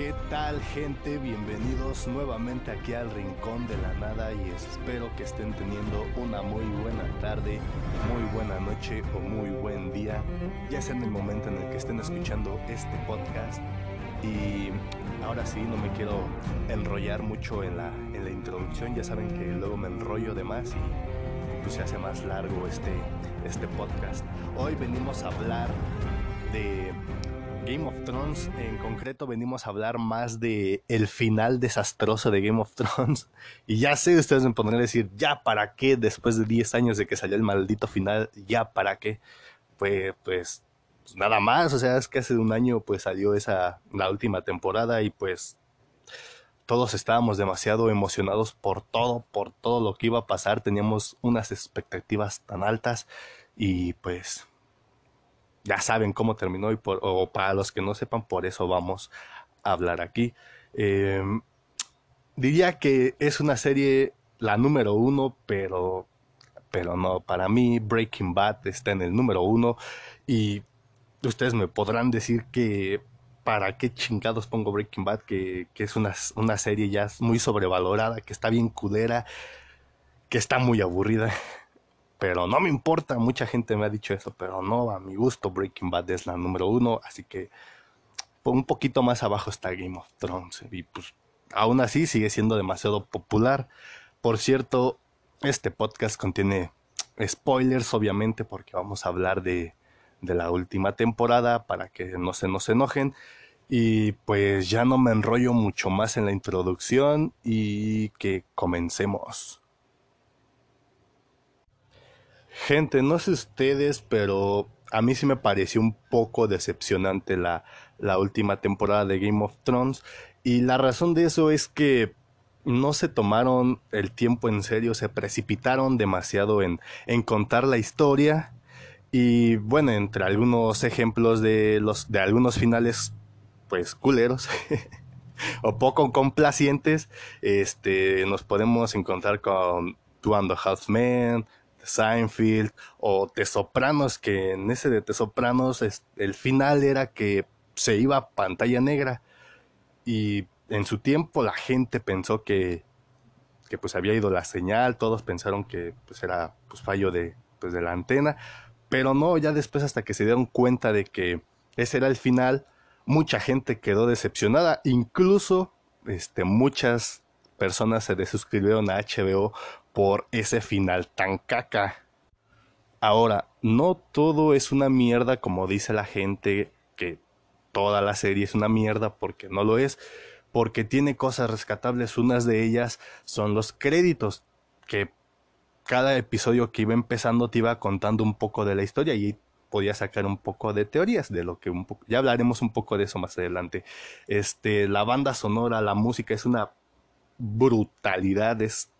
¿Qué tal gente? Bienvenidos nuevamente aquí al Rincón de la Nada y espero que estén teniendo una muy buena tarde, muy buena noche o muy buen día, ya sea en el momento en el que estén escuchando este podcast. Y ahora sí, no me quiero enrollar mucho en la, en la introducción, ya saben que luego me enrollo de más y pues se hace más largo este, este podcast. Hoy venimos a hablar de Game of Thrones, en concreto venimos a hablar más de el final desastroso de Game of Thrones. Y ya sé, ustedes me pondrán a decir, ya para qué, después de 10 años de que salió el maldito final, ya para qué. Pues, pues, pues, nada más, o sea, es que hace un año pues salió esa, la última temporada y pues todos estábamos demasiado emocionados por todo, por todo lo que iba a pasar, teníamos unas expectativas tan altas y pues ya saben cómo terminó y por, o para los que no sepan, por eso vamos a hablar aquí. Em, diría que es una serie la número uno, pero, pero no, para mí Breaking Bad está en el número uno y ustedes me podrán decir que para qué chingados pongo Breaking Bad, que, que es una, una serie ya muy sobrevalorada, que está bien culera, que está muy aburrida pero no me importa, mucha gente me ha dicho eso, pero no, a mi gusto Breaking Bad es la número uno, así que un poquito más abajo está Game of Thrones y pues aún así sigue siendo demasiado popular. Por cierto, este podcast contiene spoilers obviamente porque vamos a hablar de, de la última temporada para que no se nos enojen. Y pues ya no me enrollo mucho más en la introducción y que comencemos. Gente, no sé ustedes, pero a mí sí me pareció un poco decepcionante la, la última temporada de Game of Thrones. Y la razón de eso es que no se tomaron el tiempo en serio, se precipitaron demasiado en, en contar la historia. Y bueno, entre algunos ejemplos de los de algunos finales pues culeros o poco complacientes, este nos podemos encontrar con Two and a Half Men, Seinfeld o The Sopranos, que en ese de The Sopranos el final era que se iba a pantalla negra. Y en su tiempo la gente pensó que, que pues había ido la señal, todos pensaron que pues era pues fallo de, pues, de la antena, pero no, ya después hasta que se dieron cuenta de que ese era el final, mucha gente quedó decepcionada, incluso este, muchas personas se desuscribieron a HBO por ese final tan caca. Ahora, no todo es una mierda como dice la gente que toda la serie es una mierda porque no lo es, porque tiene cosas rescatables. Unas de ellas son los créditos, que cada episodio que iba empezando te iba contando un poco de la historia y podía sacar un poco de teorías de lo que un poco, ya hablaremos un poco de eso más adelante. Este, la banda sonora, la música es una brutalidad, es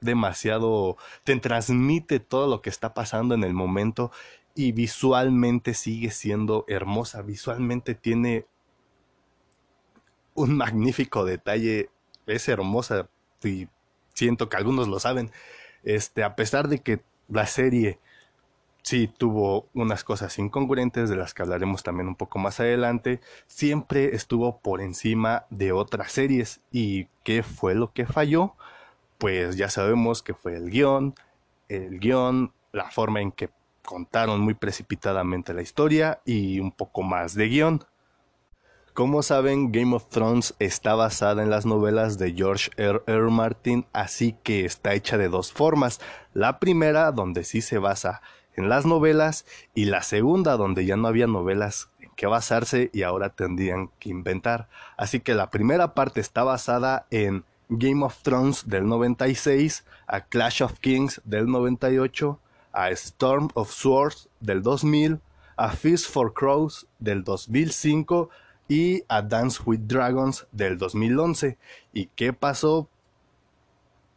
demasiado, te transmite todo lo que está pasando en el momento y visualmente sigue siendo hermosa, visualmente tiene un magnífico detalle, es hermosa y siento que algunos lo saben, este, a pesar de que la serie sí tuvo unas cosas incongruentes de las que hablaremos también un poco más adelante, siempre estuvo por encima de otras series y ¿qué fue lo que falló? Pues ya sabemos que fue el guion, el guion, la forma en que contaron muy precipitadamente la historia y un poco más de guion. Como saben, Game of Thrones está basada en las novelas de George R. R. Martin, así que está hecha de dos formas. La primera, donde sí se basa en las novelas, y la segunda, donde ya no había novelas en que basarse y ahora tendrían que inventar. Así que la primera parte está basada en Game of Thrones del 96, a Clash of Kings del 98, a Storm of Swords del 2000, a Feast for Crows del 2005 y a Dance with Dragons del 2011. ¿Y qué pasó?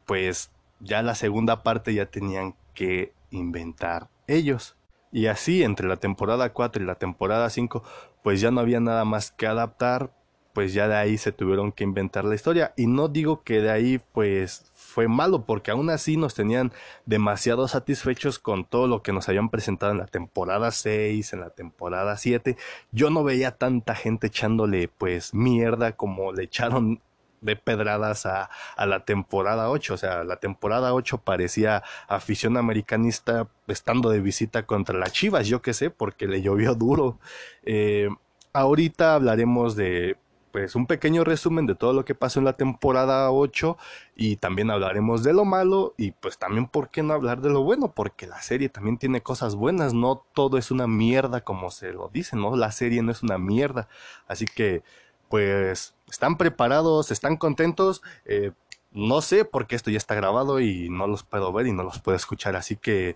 Pues ya la segunda parte ya tenían que inventar ellos. Y así entre la temporada 4 y la temporada 5 pues ya no había nada más que adaptar pues ya de ahí se tuvieron que inventar la historia. Y no digo que de ahí pues fue malo, porque aún así nos tenían demasiado satisfechos con todo lo que nos habían presentado en la temporada 6, en la temporada 7. Yo no veía tanta gente echándole pues mierda como le echaron de pedradas a, a, la temporada 8. O sea, la temporada 8 parecía afición americanista estando de visita contra las Chivas, yo qué sé, porque le llovió duro. Eh, ahorita hablaremos de pues un pequeño resumen de todo lo que pasó en la temporada 8 y también hablaremos de lo malo y pues también por qué no hablar de lo bueno porque la serie también tiene cosas buenas, no todo es una mierda como se lo dice, ¿no? La serie no es una mierda, así que pues están preparados, están contentos, eh, no sé porque esto ya está grabado y no los puedo ver y no los puedo escuchar, así que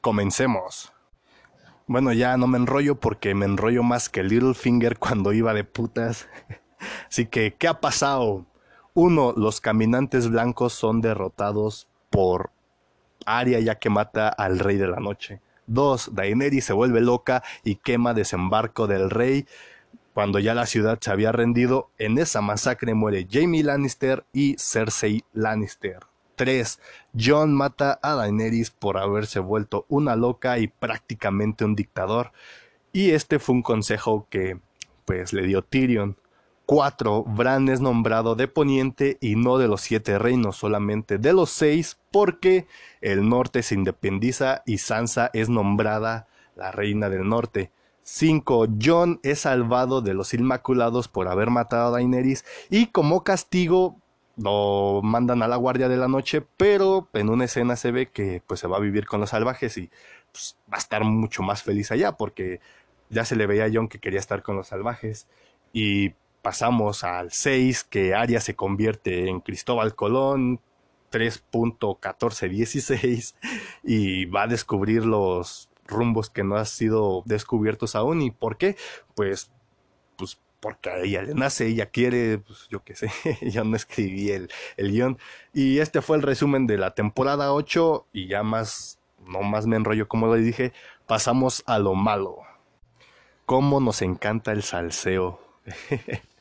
comencemos. Bueno, ya no me enrollo porque me enrollo más que Littlefinger cuando iba de putas. Así que, ¿qué ha pasado? Uno, los caminantes blancos son derrotados por Arya ya que mata al rey de la noche. Dos, Daenerys se vuelve loca y quema desembarco del rey cuando ya la ciudad se había rendido. En esa masacre muere Jaime Lannister y Cersei Lannister. 3. John mata a Daenerys por haberse vuelto una loca y prácticamente un dictador. Y este fue un consejo que pues le dio Tyrion. 4. Bran es nombrado de Poniente y no de los siete reinos, solamente de los seis, porque el norte se independiza y Sansa es nombrada la reina del norte. 5. John es salvado de los Inmaculados por haber matado a Daenerys y como castigo lo mandan a la guardia de la noche, pero en una escena se ve que pues se va a vivir con los salvajes y pues, va a estar mucho más feliz allá porque ya se le veía a John que quería estar con los salvajes y pasamos al 6 que Arya se convierte en Cristóbal Colón 3.1416 y va a descubrir los rumbos que no han sido descubiertos aún y por qué pues pues porque ella le nace, ella quiere, pues yo qué sé, yo no escribí el, el guion. Y este fue el resumen de la temporada 8 y ya más, no más me enrollo como le dije, pasamos a lo malo. Cómo nos encanta el salseo.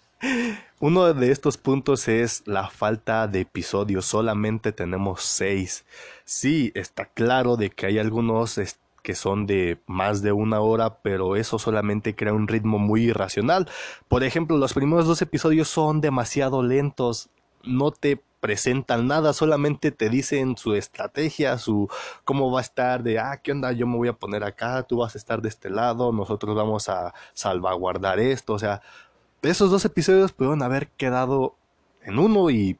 Uno de estos puntos es la falta de episodios, solamente tenemos seis. Sí, está claro de que hay algunos que son de más de una hora, pero eso solamente crea un ritmo muy irracional. Por ejemplo, los primeros dos episodios son demasiado lentos, no te presentan nada, solamente te dicen su estrategia, su cómo va a estar de, ah, ¿qué onda? Yo me voy a poner acá, tú vas a estar de este lado, nosotros vamos a salvaguardar esto, o sea, esos dos episodios pudieron haber quedado en uno y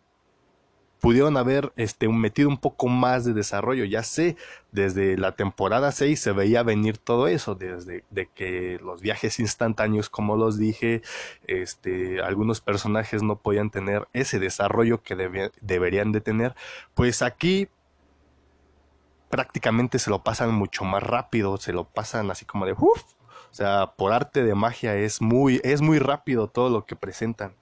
pudieron haber este, metido un poco más de desarrollo. Ya sé, desde la temporada 6 se veía venir todo eso, desde de que los viajes instantáneos, como los dije, este, algunos personajes no podían tener ese desarrollo que deberían de tener. Pues aquí prácticamente se lo pasan mucho más rápido, se lo pasan así como de uff, o sea, por arte de magia es muy, es muy rápido todo lo que presentan.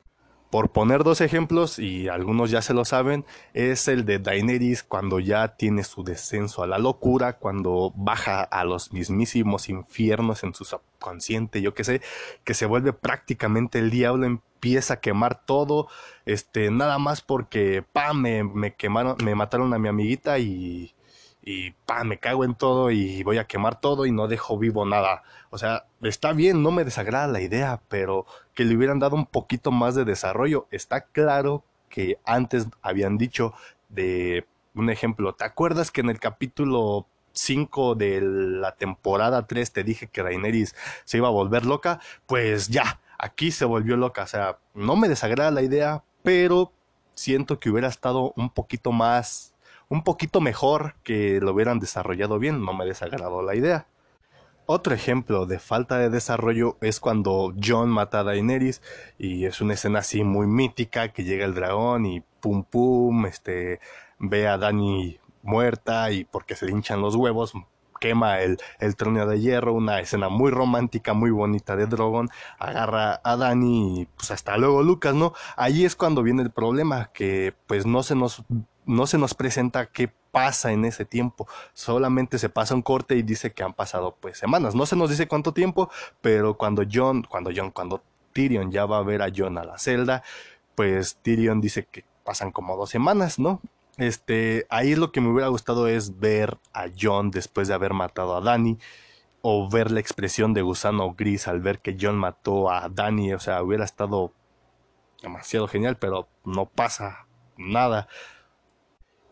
Por poner dos ejemplos, y algunos ya se lo saben, es el de Daenerys cuando ya tiene su descenso a la locura, cuando baja a los mismísimos infiernos en su subconsciente, yo qué sé, que se vuelve prácticamente el diablo, empieza a quemar todo, este, nada más porque, pa, me, me quemaron, me mataron a mi amiguita y, y pa, me cago en todo y voy a quemar todo y no dejo vivo nada. O sea, está bien, no me desagrada la idea, pero que le hubieran dado un poquito más de desarrollo. Está claro que antes habían dicho de un ejemplo, ¿te acuerdas que en el capítulo 5 de la temporada 3 te dije que Daenerys se iba a volver loca? Pues ya, aquí se volvió loca. O sea, no me desagrada la idea, pero siento que hubiera estado un poquito más un poquito mejor que lo hubieran desarrollado bien, no me desagradó la idea. Otro ejemplo de falta de desarrollo es cuando John mata a Daenerys y es una escena así muy mítica que llega el dragón y pum pum, este ve a Dani muerta y porque se hinchan los huevos quema el, el trono de hierro, una escena muy romántica, muy bonita de Drogon, agarra a Dani y pues hasta luego Lucas, ¿no? Ahí es cuando viene el problema, que pues no se nos no se nos presenta qué pasa en ese tiempo. Solamente se pasa un corte y dice que han pasado pues semanas. No se nos dice cuánto tiempo, pero cuando John, cuando John, cuando Tyrion ya va a ver a Jon a la celda, pues Tyrion dice que pasan como dos semanas, ¿no? Este, ahí lo que me hubiera gustado es ver a Jon después de haber matado a Dani o ver la expresión de gusano gris al ver que Jon mató a Dani, o sea, hubiera estado demasiado genial, pero no pasa nada.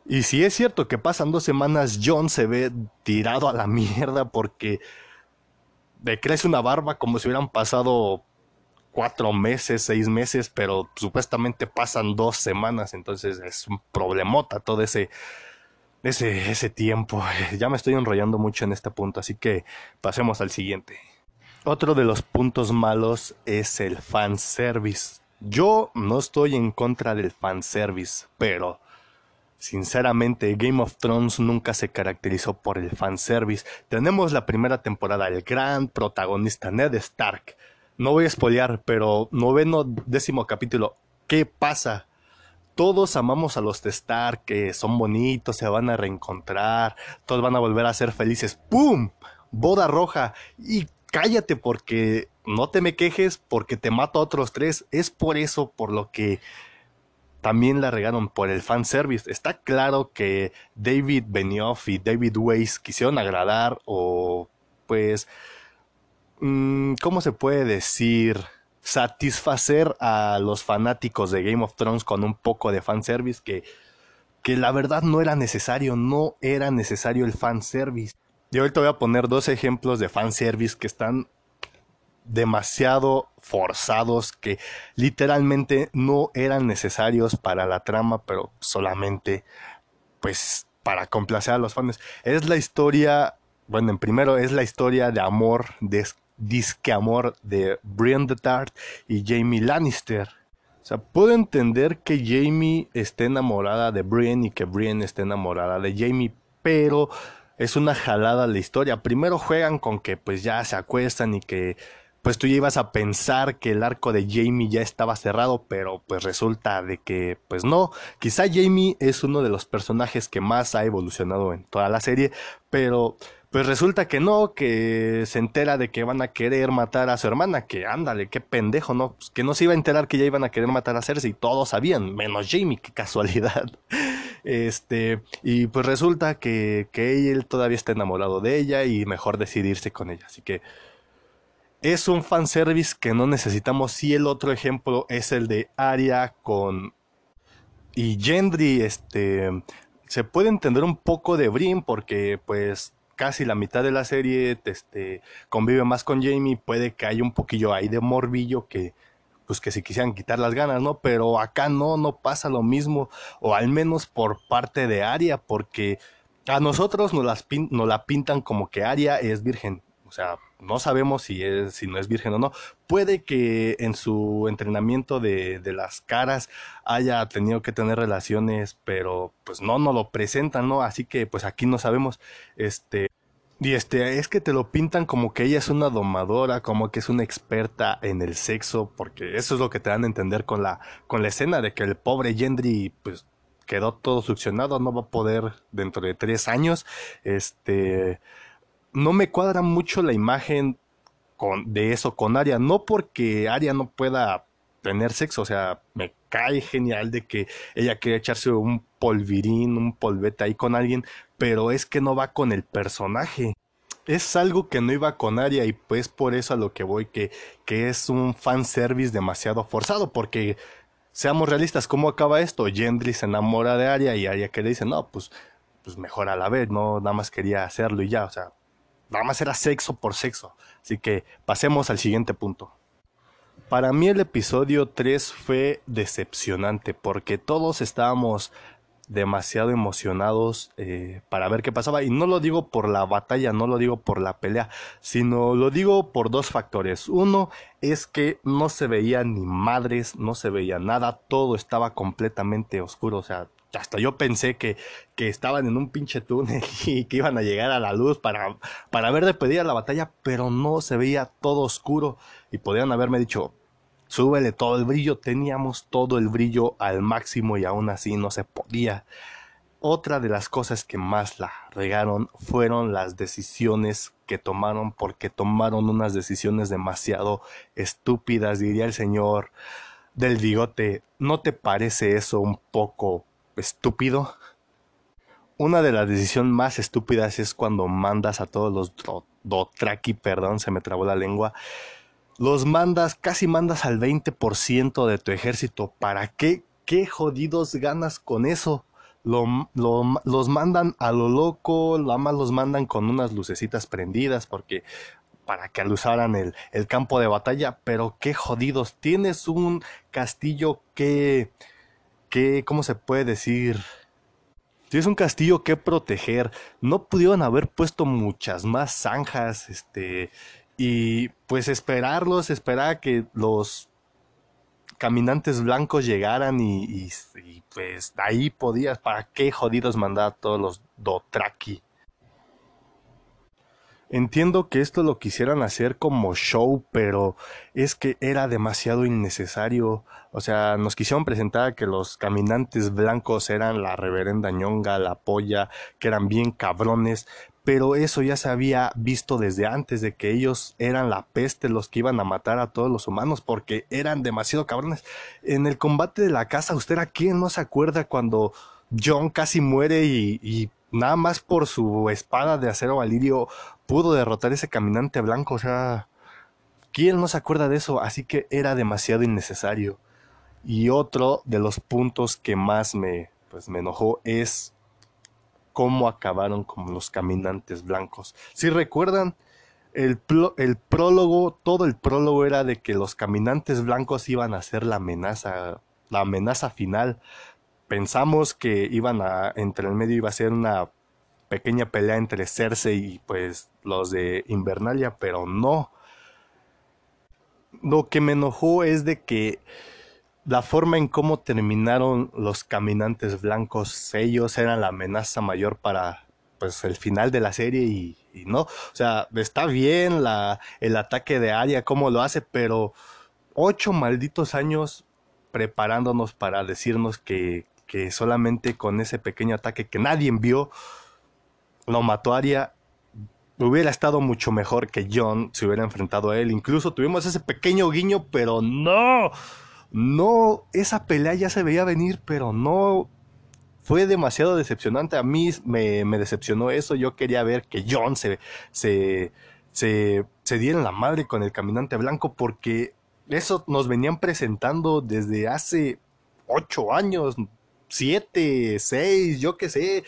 Y si es cierto que pasan dos semanas, John se ve tirado a la mierda porque le crece una barba como si hubieran pasado cuatro meses, seis meses, pero supuestamente pasan dos semanas, entonces es un problemota todo ese, ese, ese tiempo. Ya me estoy enrollando mucho en este punto, así que pasemos al siguiente. Otro de los puntos malos es el fanservice. Yo no estoy en contra del fanservice, pero Sinceramente, Game of Thrones nunca se caracterizó por el fanservice. Tenemos la primera temporada, el gran protagonista Ned Stark. No voy a spoilear, pero noveno décimo capítulo. ¿Qué pasa? Todos amamos a los de Stark, que son bonitos, se van a reencontrar, todos van a volver a ser felices. ¡Pum! Boda roja. Y cállate porque no te me quejes porque te mato a otros tres. Es por eso por lo que también la regaron por el fanservice. Está claro que David Benioff y David Weiss quisieron agradar o pues, ¿cómo se puede decir? Satisfacer a los fanáticos de Game of Thrones con un poco de fanservice que, que la verdad no era necesario, no era necesario el fanservice. Y ahorita voy a poner dos ejemplos de fanservice que están demasiado forzados que literalmente no eran necesarios para la trama, pero solamente pues para complacer a los fans. Es la historia, bueno, en primero es la historia de amor, de disque amor de Brienne de Tart y Jamie Lannister. O sea, puedo entender que Jamie esté enamorada de Brienne y que Brienne esté enamorada de Jamie, pero es una jalada la historia. Primero juegan con que pues ya se acuestan y que pues tú ya ibas a pensar que el arco de Jamie ya estaba cerrado, pero pues resulta de que pues no. Quizá Jamie es uno de los personajes que más ha evolucionado en toda la serie, pero pues resulta que no, que se entera de que van a querer matar a su hermana, que ándale, qué pendejo, ¿no? Pues que no se iba a enterar que ya iban a querer matar a Cersei, todos sabían, menos Jamie, qué casualidad. Este, y pues resulta que, que él todavía está enamorado de ella y mejor decidirse con ella, así que es un fanservice que no necesitamos. Y el otro ejemplo es el de Arya con. Y Gendry, este. Se puede entender un poco de Brin porque, pues, casi la mitad de la serie este, convive más con Jamie. Puede que haya un poquillo ahí de morbillo que, pues, que se quisieran quitar las ganas, ¿no? Pero acá no, no pasa lo mismo. O al menos por parte de Arya, porque a nosotros nos, las la pintan como que Arya es virgen. O sea, no sabemos si es, si no es virgen o no. Puede que en su entrenamiento de, de, las caras haya tenido que tener relaciones, pero pues no nos lo presentan, ¿no? Así que pues aquí no sabemos. Este. Y este, es que te lo pintan como que ella es una domadora, como que es una experta en el sexo, porque eso es lo que te dan a entender con la, con la escena de que el pobre Gendry, pues, quedó todo succionado, no va a poder dentro de tres años, este, no me cuadra mucho la imagen con, de eso con Aria. No porque Aria no pueda tener sexo, o sea, me cae genial de que ella quiere echarse un polvirín, un polvete ahí con alguien, pero es que no va con el personaje. Es algo que no iba con Aria y pues por eso a lo que voy, que, que es un fanservice demasiado forzado, porque seamos realistas, ¿cómo acaba esto? Gendry se enamora de Aria y Aria que le dice, no, pues, pues mejor a la vez, no, nada más quería hacerlo y ya, o sea, nada más era sexo por sexo. Así que pasemos al siguiente punto. Para mí el episodio 3 fue decepcionante porque todos estábamos demasiado emocionados eh, para ver qué pasaba. Y no lo digo por la batalla, no lo digo por la pelea, sino lo digo por dos factores. Uno es que no se veía ni madres, no se veía nada, todo estaba completamente oscuro, o sea, hasta yo pensé que, que, estaban en un pinche túnel y que iban a llegar a la luz para, para ver de pedir la batalla, pero no se veía todo oscuro. Y podían haberme dicho, súbele todo el brillo, teníamos todo el brillo al máximo y aún así no se podía. Otra de las cosas que más la regaron fueron las decisiones que tomaron porque tomaron unas decisiones demasiado estúpidas, diría el señor del bigote. ¿No te parece eso un poco estúpido? Una de las decisiones más estúpidas es cuando mandas a todos los Dotraki, perdón, se me trabó la lengua, los mandas, casi mandas al 20% de tu ejército. ¿Para qué? ¿Qué jodidos ganas con eso? los mandan a lo loco, nada más los mandan con unas lucecitas prendidas porque para que alusaran el, el campo de batalla, pero qué jodidos, tienes un castillo que, que, ¿cómo se puede decir? Tienes un castillo que proteger, no pudieron haber puesto muchas más zanjas, este, y pues esperarlos, esperar a que los caminantes blancos llegaran y, pues ahí podías, ¿para qué jodidos mandar a todos los Dotraki? Entiendo que esto lo quisieran hacer como show, pero es que era demasiado innecesario. O sea, nos quisieron presentar que los caminantes blancos eran la reverenda ñonga, la polla, que eran bien cabrones, pero eso ya se había visto desde antes de que ellos eran la peste los que iban a matar a todos los humanos porque eran demasiado cabrones. En el combate de la casa, ¿usted a quién no se acuerda cuando John casi muere y, y nada más por su espada de acero valirio pudo derrotar ese caminante blanco, o sea, ¿quién no se acuerda de eso? Así que era demasiado innecesario. Y otro de los puntos que más me, pues, me enojó es cómo acabaron con los caminantes blancos. Si recuerdan, el, el, prólogo, todo el prólogo era de que los caminantes blancos iban a ser la amenaza, la amenaza final. Pensamos que iban a, entre el medio iba a ser una pequeña pelea entre Cersei y pues los de Invernalia, pero no. Lo que me enojó es de que la forma en cómo terminaron los caminantes blancos, ellos eran la amenaza mayor para pues el final de la serie y, no, o sea, está bien la, el ataque de Arya, cómo lo hace, pero ocho malditos años preparándonos para decirnos que, que solamente con ese pequeño ataque que nadie envió, lo mató Arya, hubiera estado mucho mejor que John se hubiera enfrentado a él. Incluso tuvimos ese pequeño guiño, pero no, no, esa pelea ya se veía venir, pero no. Fue demasiado decepcionante. A mí me, decepcionó eso. Yo quería ver que John se, se, se, se diera la madre con el caminante blanco porque eso nos venían presentando desde hace ocho años, siete, seis, yo qué sé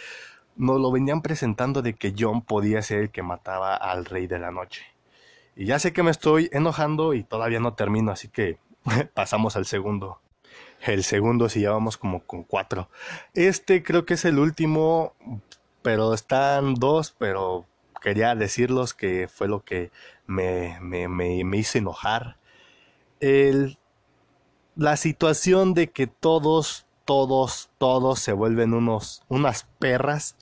nos lo venían presentando de que John podía ser el que mataba al rey de la noche. Y ya sé que me estoy enojando y todavía no termino, así que pasamos al segundo. El segundo si ya vamos como con cuatro. Este creo que es el último, pero están dos, pero quería decirlos que fue lo que me, me, me, me hizo enojar. El, la situación de que todos todos, todos se vuelven unos, unas perras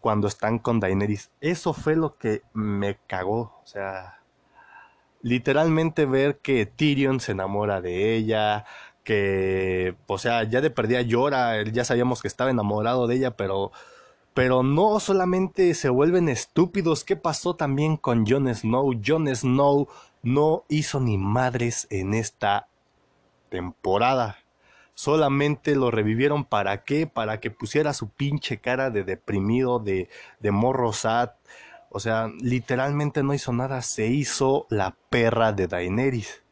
cuando están con Daenerys. Eso fue lo que me cagó. O sea, literalmente ver que Tyrion se enamora de ella, que, o sea, ya de perdida llora, ya sabíamos que estaba enamorado de ella, pero, pero no solamente se vuelven estúpidos. ¿Qué pasó también con Jon Snow? Jon Snow no hizo ni madres en esta temporada. Solamente lo revivieron para qué? Para que pusiera su pinche cara de deprimido, de, de morro sad. O sea, literalmente no hizo nada, se hizo la perra de Daenerys.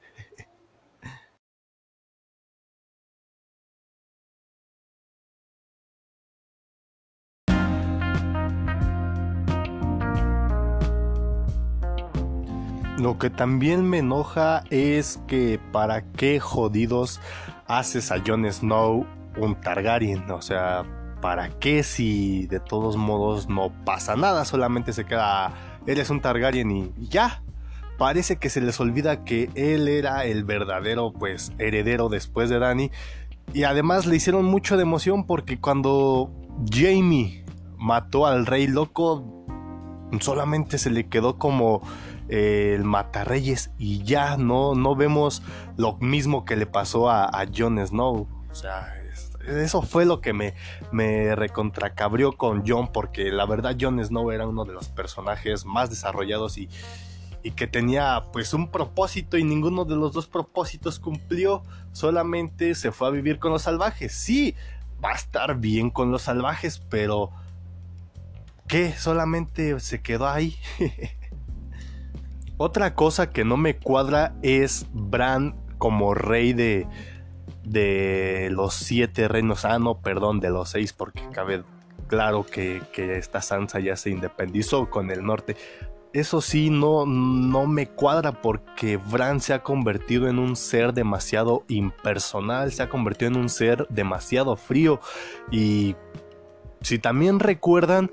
Lo que también me enoja es que para qué jodidos haces a Jon Snow un Targaryen. O sea, ¿para qué si de todos modos no pasa nada? Solamente se queda, eres un Targaryen y, ya. Parece que se les olvida que él era el verdadero, pues, heredero después de Dany. Y además le hicieron mucho de emoción porque cuando Jamie mató al rey loco, solamente se le quedó como el Matarreyes y ya no, no vemos lo mismo que le pasó a, a Jon Snow. O sea, eso fue lo que me, me recontracabrió con John, porque la verdad Jon Snow era uno de los personajes más desarrollados y, y que tenía pues un propósito y ninguno de los dos propósitos cumplió, solamente se fue a vivir con los salvajes. Sí, va a estar bien con los salvajes, pero ¿qué? Solamente se quedó ahí. Otra cosa que no me cuadra es Bran como rey de, de los siete reinos. Ah, no, perdón, de los seis, porque cabe claro que, que esta Sansa ya se independizó con el norte. Eso sí, no, no me cuadra porque Bran se ha convertido en un ser demasiado impersonal, se ha convertido en un ser demasiado frío. Y si también recuerdan,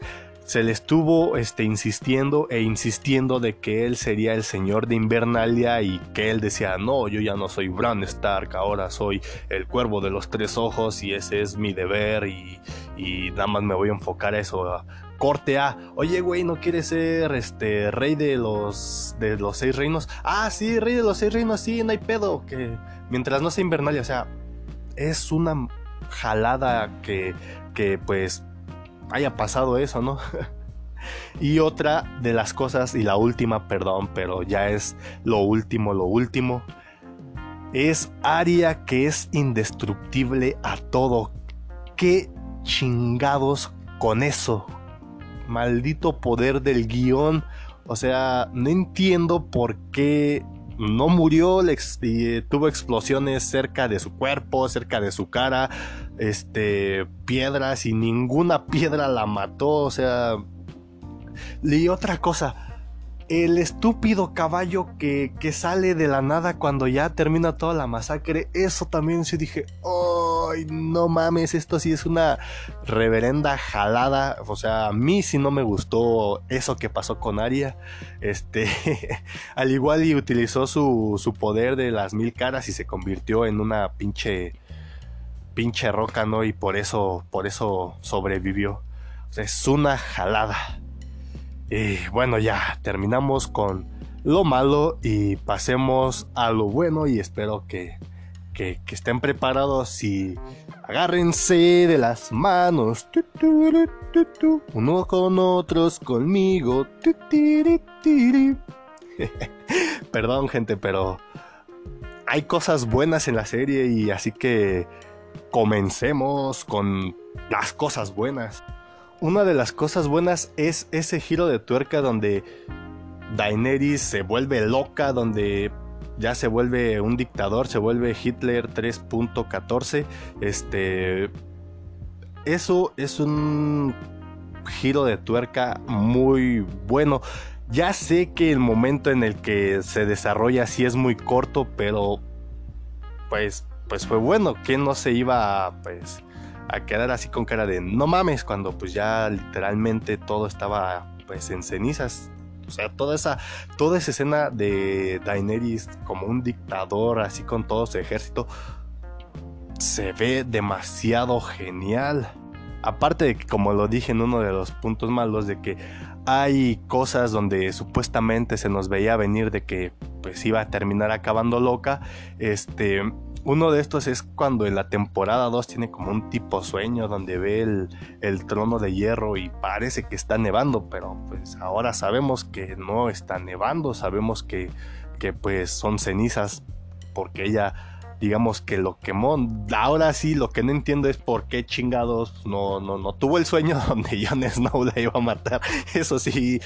se le estuvo este, insistiendo e insistiendo de que él sería el señor de Invernalia y que él decía, no, yo ya no soy Bran Stark, ahora soy el cuervo de los tres ojos y ese es mi deber y, y nada más me voy a enfocar a eso. Corte A, oye güey, ¿no quieres ser este rey de los de los seis reinos? Ah, sí, rey de los seis reinos, sí, no hay pedo, que mientras no sea Invernalia, o sea, es una jalada que, que pues haya pasado eso, ¿no? y otra de las cosas, y la última, perdón, pero ya es lo último, lo último, es Aria que es indestructible a todo. ¿Qué chingados con eso? Maldito poder del guion. O sea, no entiendo por qué no murió, tuvo explosiones cerca de su cuerpo, cerca de su cara, este, piedras y ninguna piedra la mató, o sea... Y otra cosa, el estúpido caballo que, que, sale de la nada cuando ya termina toda la masacre, eso también sí dije, ¡ay, no mames! Esto sí es una reverenda jalada. O sea, a mí sí no me gustó eso que pasó con Aria. Este, al igual y utilizó su, su poder de las mil caras y se convirtió en una pinche, pinche roca, ¿no? Y por eso, por eso sobrevivió. Es una jalada. Y bueno, ya terminamos con lo malo y pasemos a lo bueno y espero que, que, estén preparados y agárrense de las manos, uno con otros conmigo. Perdón gente, pero hay cosas buenas en la serie y así que comencemos con las cosas buenas una de las cosas buenas es ese giro de tuerca donde Daenerys se vuelve loca, donde ya se vuelve un dictador, se vuelve Hitler 3.14. Este. Eso es un giro de tuerca muy bueno. Ya sé que el momento en el que se desarrolla sí es muy corto, pero pues, pues fue bueno. que no se iba pues, a quedar así con cara de no mames cuando pues ya literalmente todo estaba pues en cenizas. O sea, toda esa, toda esa escena de Daenerys como un dictador así con todo su ejército se ve demasiado genial. Aparte de que, como lo dije en uno de los puntos malos, de que hay cosas donde supuestamente se nos veía venir de que pues iba a terminar acabando loca. Este, uno de estos es cuando en la temporada 2 tiene como un tipo sueño donde ve el, trono de hierro y parece que está nevando, pero pues ahora sabemos que no está nevando, sabemos que, que pues son cenizas porque ella digamos que lo quemó. Ahora sí, lo que no entiendo es por qué chingados no, no, no tuvo el sueño donde Jon Snow la iba a matar. Eso sí,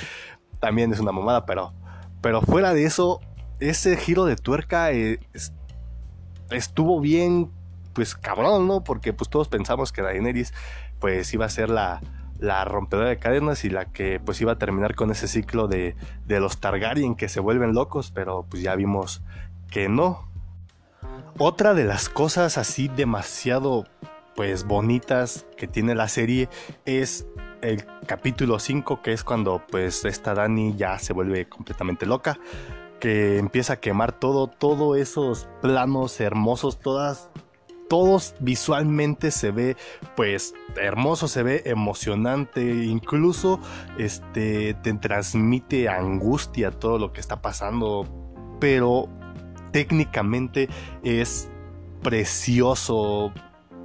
también es una mamada, pero, pero fuera de eso, ese giro de tuerca es, estuvo bien, pues cabrón, ¿no? Porque pues todos pensamos que Daenerys pues iba a ser la, la rompedora de cadenas y la que pues iba a terminar con ese ciclo de, de los Targaryen que se vuelven locos, pero pues ya vimos que no. Otra de las cosas así demasiado pues bonitas que tiene la serie es el capítulo 5 que es cuando pues esta Dani ya se vuelve completamente loca que empieza a quemar todo, todos esos planos hermosos, todas, todos visualmente se ve pues hermoso, se ve emocionante, incluso este te transmite angustia todo lo que está pasando, pero técnicamente es precioso.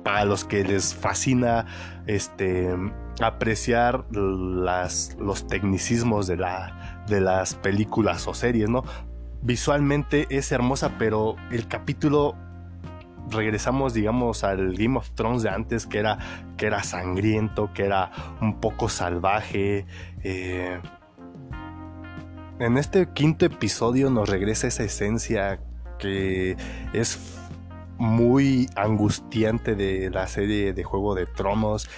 para los que les fascina este apreciar las, los tecnicismos de, la, de las películas o series, ¿no? Visualmente es hermosa, pero el capítulo regresamos, digamos, al Game of Thrones de antes, que era, que era sangriento, que era un poco salvaje. Eh, en este quinto episodio nos regresa esa esencia que es muy angustiante de la serie de Juego de Tronos.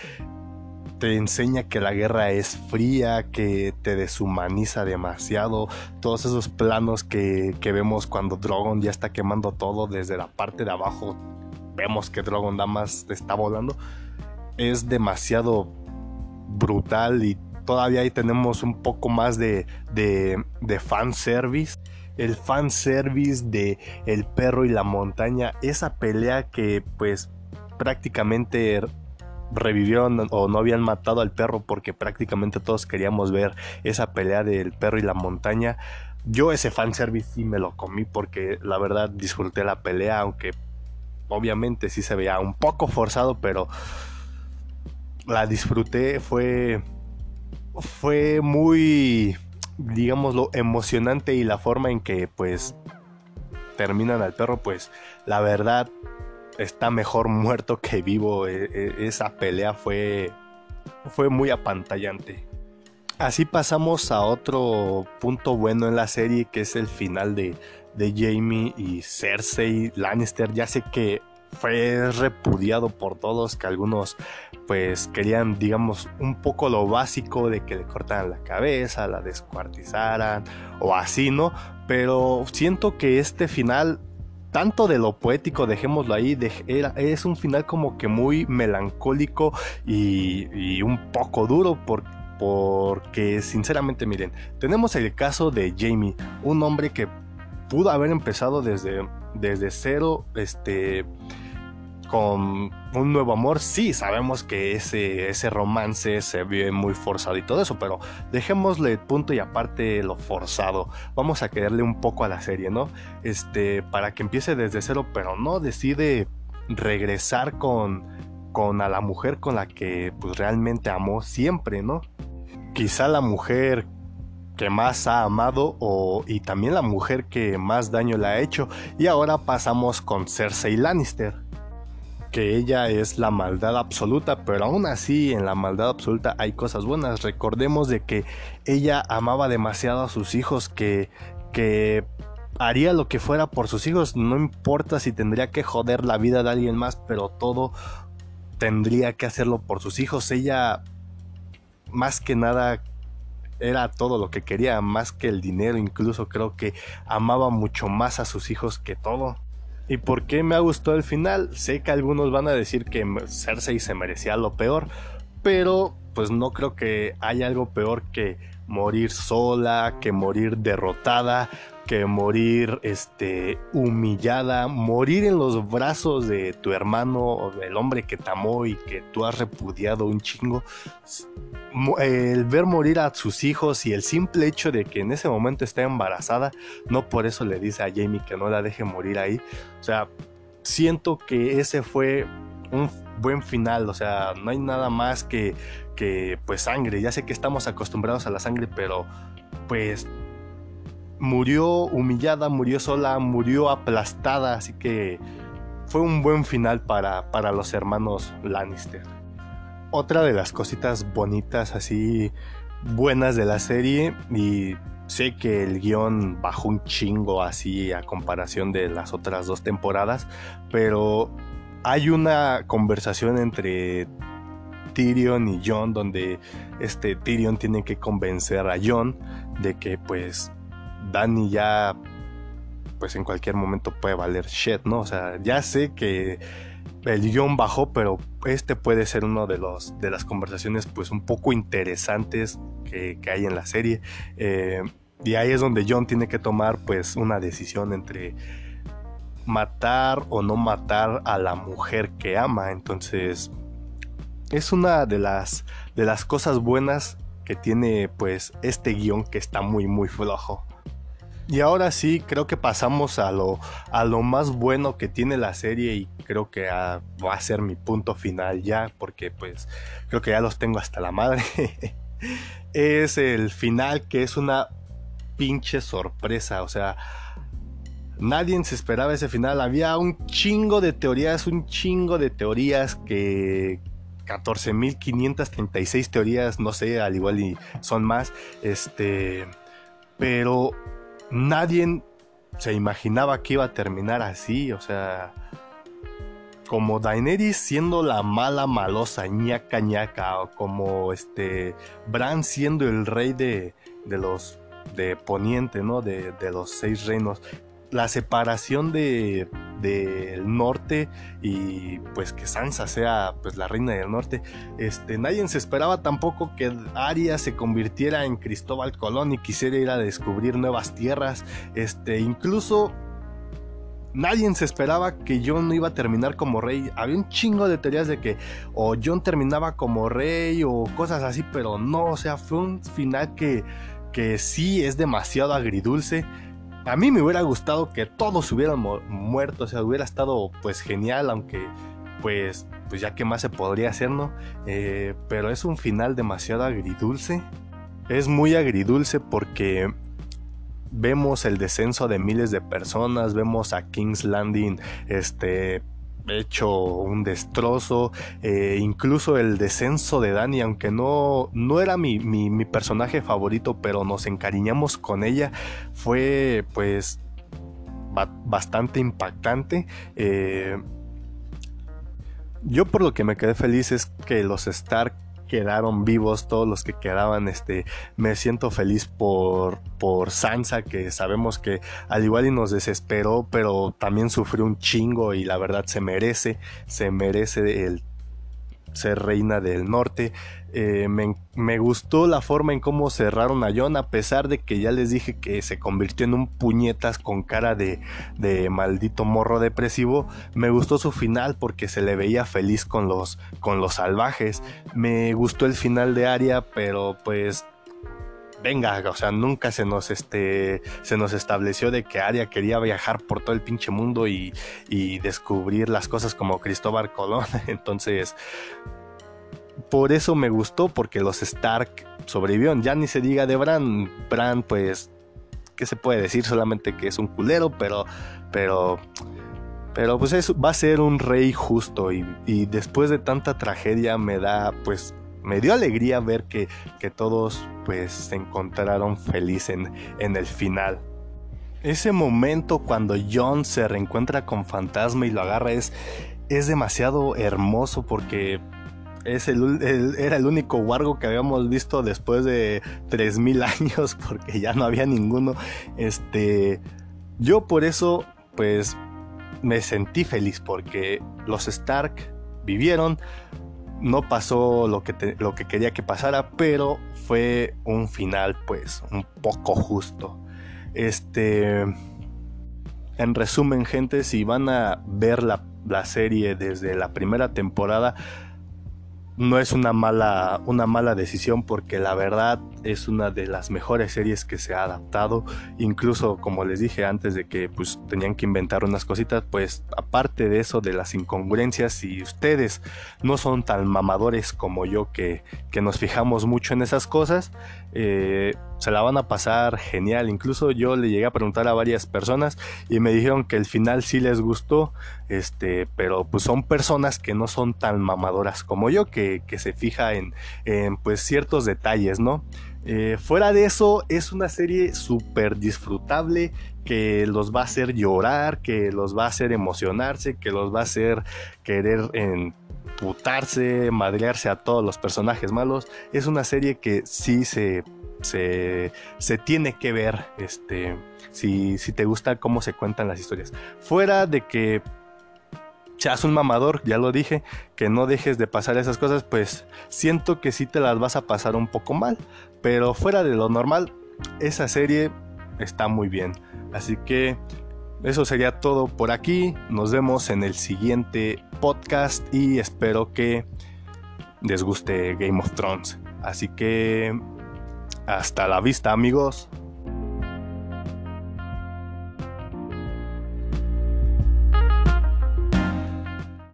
Te enseña que la guerra es fría, que te deshumaniza demasiado. Todos esos planos que, vemos cuando Drogon ya está quemando todo desde la parte de abajo. Vemos que Drogon nada más está volando. Es demasiado brutal y todavía ahí tenemos un poco más de, de, de fanservice el fanservice de El perro y la montaña, esa pelea que pues prácticamente revivieron o no habían matado al perro porque prácticamente todos queríamos ver esa pelea del perro y la montaña. Yo ese fanservice sí me lo comí porque la verdad disfruté la pelea, aunque obviamente sí se veía un poco forzado, pero la disfruté, fue fue muy digamos, lo emocionante y la forma en que pues terminan al perro, pues la verdad está mejor muerto que vivo. E, e, esa pelea fue, fue muy apantallante. Así pasamos a otro punto bueno en la serie, que es el final de, de Jamie y Cersei Lannister. Ya sé que fue repudiado por todos, que algunos pues querían, digamos, un poco lo básico de que le cortaran la cabeza, la descuartizaran o así, ¿no? Pero siento que este final, tanto de lo poético, dejémoslo ahí, es un final como que muy melancólico y, un poco duro porque sinceramente miren, tenemos el caso de Jamie, un hombre que pudo haber empezado desde, desde cero, este con un nuevo amor, sí, sabemos que ese, ese romance se ve muy forzado y todo eso, pero dejémosle punto y aparte lo forzado. Vamos a quererle un poco a la serie, ¿no? Este, para que empiece desde cero, pero no decide regresar con, con a la mujer con la que pues realmente amó siempre, ¿no? Quizá la mujer que más ha amado o, y también la mujer que más daño le ha hecho. Y ahora pasamos con Cersei Lannister que ella es la maldad absoluta, pero aún así en la maldad absoluta hay cosas buenas. Recordemos de que ella amaba demasiado a sus hijos, que, que haría lo que fuera por sus hijos, no importa si tendría que joder la vida de alguien más, pero todo tendría que hacerlo por sus hijos. Ella más que nada era todo lo que quería, más que el dinero, incluso creo que amaba mucho más a sus hijos que todo. ¿Y por qué me ha gustado el final? Sé que algunos van a decir que Cersei se merecía lo peor, pero pues no creo que haya algo peor que morir sola, que morir derrotada, que morir este humillada, morir en los brazos de tu hermano o del hombre que te amó y que tú has repudiado un chingo. El ver morir a sus hijos y el simple hecho de que en ese momento está embarazada, no por eso le dice a Jamie que no la deje morir ahí. O sea, siento que ese fue un buen final, o sea, no hay nada más que que pues sangre, ya sé que estamos acostumbrados a la sangre, pero pues murió humillada, murió sola, murió aplastada, así que fue un buen final para, para los hermanos Lannister. Otra de las cositas bonitas, así buenas de la serie, y sé que el guion bajó un chingo así a comparación de las otras dos temporadas, pero hay una conversación entre Tyrion y Jon donde este Tyrion tiene que convencer a Jon de que pues Dani ya pues en cualquier momento puede valer shit, ¿no? O sea, ya sé que el guion bajó, pero este puede ser uno de los de las conversaciones pues un poco interesantes que, hay en la serie. Eh, y ahí es donde John tiene que tomar pues una decisión entre matar o no matar a la mujer que ama. Entonces, es una de las, de las cosas buenas que tiene pues este guion que está muy muy flojo. Y ahora sí, creo que pasamos a lo, a lo más bueno que tiene la serie y creo que va a ser mi punto final ya, porque pues creo que ya los tengo hasta la madre. es el final que es una pinche sorpresa, o sea, nadie se esperaba ese final, había un chingo de teorías, un chingo de teorías que 14.536 teorías, no sé, al igual y son más, este, pero nadie se imaginaba que iba a terminar así, o sea, como Daenerys siendo la mala malosa, ñaca ñaca, o como este Bran siendo el rey de, de los de Poniente, ¿no? De, de los seis reinos la separación de del norte y pues que Sansa sea pues la reina del norte. Este nadie se esperaba tampoco que Arya se convirtiera en Cristóbal Colón y quisiera ir a descubrir nuevas tierras. Este incluso Nadie se esperaba que Jon no iba a terminar como rey. Había un chingo de teorías de que o Jon terminaba como rey o cosas así, pero no, o sea, fue un final que, que sí es demasiado agridulce a mí me hubiera gustado que todos hubieran muerto, o sea, hubiera estado pues genial, aunque pues, pues ya que más se podría hacer, ¿no? Eh, pero es un final demasiado agridulce. Es muy agridulce porque vemos el descenso de miles de personas, vemos a King's Landing, este, hecho un destrozo, eh, incluso el descenso de Dani, aunque no, no era mi, personaje favorito, pero nos encariñamos con ella, fue pues bastante impactante. Eh, yo por lo que me quedé feliz es que los Stark quedaron vivos, todos los que quedaban, este, me siento feliz por, por Sansa, que sabemos que al igual y nos desesperó, pero también sufrió un chingo y la verdad se merece, se merece el ser reina del norte. Eh, me, gustó la forma en cómo cerraron a Jon, a pesar de que ya les dije que se convirtió en un puñetas con cara de, de maldito morro depresivo. Me gustó su final porque se le veía feliz con los, con los salvajes. Me gustó el final de Aria, pero pues venga, o sea, nunca se nos, este, se nos estableció de que Aria quería viajar por todo el pinche mundo y, y descubrir las cosas como Cristóbal Colón. Entonces, por eso me gustó, porque los Stark sobrevivieron. Ya ni se diga de Bran. Bran, pues, ¿qué se puede decir? Solamente que es un culero, pero, pero, pero pues va a ser un rey justo. Y, y después de tanta tragedia me da, pues, me dio alegría ver que, que todos, pues, se encontraron felices en, en el final. Ese momento cuando John se reencuentra con Fantasma y lo agarra es, es demasiado hermoso porque es el, era el único wargo que habíamos visto después de 3000 años porque ya no había ninguno. Este, yo por eso pues me sentí feliz porque los Stark vivieron, no pasó lo que, lo que quería que pasara, pero fue un final pues un poco justo. Este, en resumen gente, si van a ver la, la serie desde la primera temporada, no es una mala, una mala decisión porque la verdad es una de las mejores series que se ha adaptado. Incluso como les dije antes de que pues tenían que inventar unas cositas, pues aparte de eso de las incongruencias, si ustedes no son tan mamadores como yo que, que nos fijamos mucho en esas cosas, eh, se la van a pasar genial. Incluso yo le llegué a preguntar a varias personas y me dijeron que el final sí les gustó, este, pero pues son personas que no son tan mamadoras como yo, que, se fija en, pues ciertos detalles, ¿no? Eh, fuera de eso, es una serie súper disfrutable que los va a hacer llorar, que los va a hacer emocionarse, que los va a hacer querer en putarse, madrearse a todos los personajes malos. Es una serie que sí se, se, se tiene que ver, este, si, si te gusta cómo se cuentan las historias. Fuera de que seas un mamador, ya lo dije, que no dejes de pasar esas cosas, pues siento que sí te las vas a pasar un poco mal. Pero fuera de lo normal, esa serie está muy bien. Así que eso sería todo por aquí. Nos vemos en el siguiente podcast y espero que les guste Game of Thrones. Así que hasta la vista amigos.